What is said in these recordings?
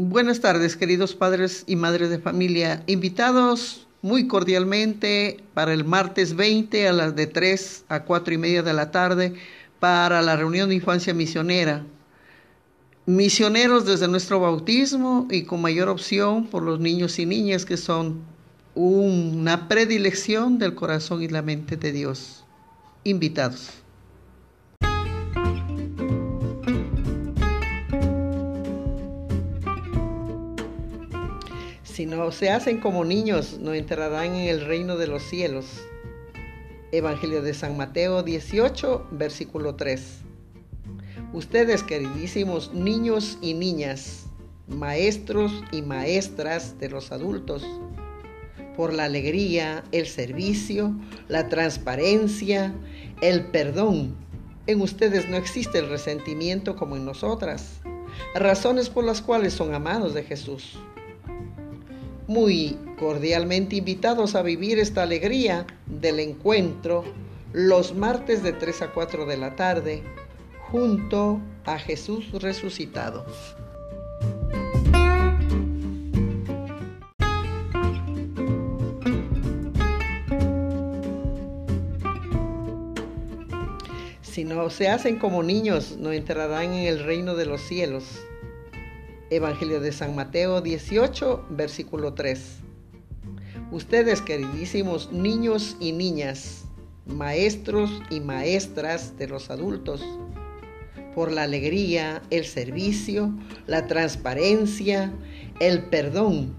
Buenas tardes, queridos padres y madres de familia, invitados muy cordialmente para el martes 20 a las de 3 a 4 y media de la tarde para la reunión de infancia misionera. Misioneros desde nuestro bautismo y con mayor opción por los niños y niñas que son una predilección del corazón y la mente de Dios. Invitados. Si no se hacen como niños, no entrarán en el reino de los cielos. Evangelio de San Mateo 18, versículo 3. Ustedes, queridísimos niños y niñas, maestros y maestras de los adultos, por la alegría, el servicio, la transparencia, el perdón. En ustedes no existe el resentimiento como en nosotras, razones por las cuales son amados de Jesús muy cordialmente invitados a vivir esta alegría del encuentro los martes de 3 a 4 de la tarde junto a Jesús resucitado. Si no se hacen como niños, no entrarán en el reino de los cielos. Evangelio de San Mateo 18, versículo 3. Ustedes, queridísimos niños y niñas, maestros y maestras de los adultos, por la alegría, el servicio, la transparencia, el perdón.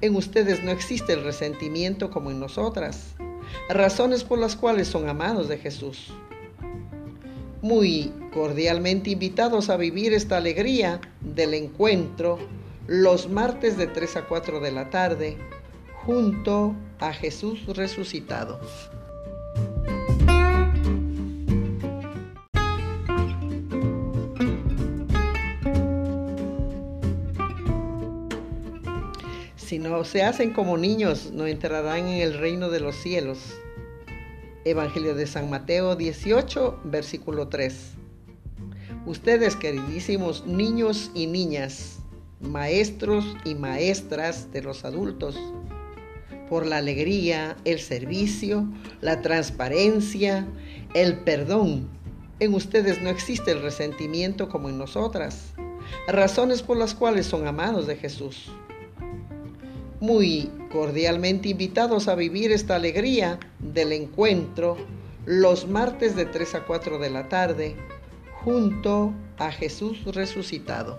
En ustedes no existe el resentimiento como en nosotras, razones por las cuales son amados de Jesús muy cordialmente invitados a vivir esta alegría del encuentro los martes de 3 a 4 de la tarde junto a Jesús resucitado. Si no se hacen como niños, no entrarán en el reino de los cielos. Evangelio de San Mateo 18, versículo 3. Ustedes, queridísimos niños y niñas, maestros y maestras de los adultos, por la alegría, el servicio, la transparencia, el perdón. En ustedes no existe el resentimiento como en nosotras, razones por las cuales son amados de Jesús muy cordialmente invitados a vivir esta alegría del encuentro los martes de 3 a 4 de la tarde junto a Jesús resucitado.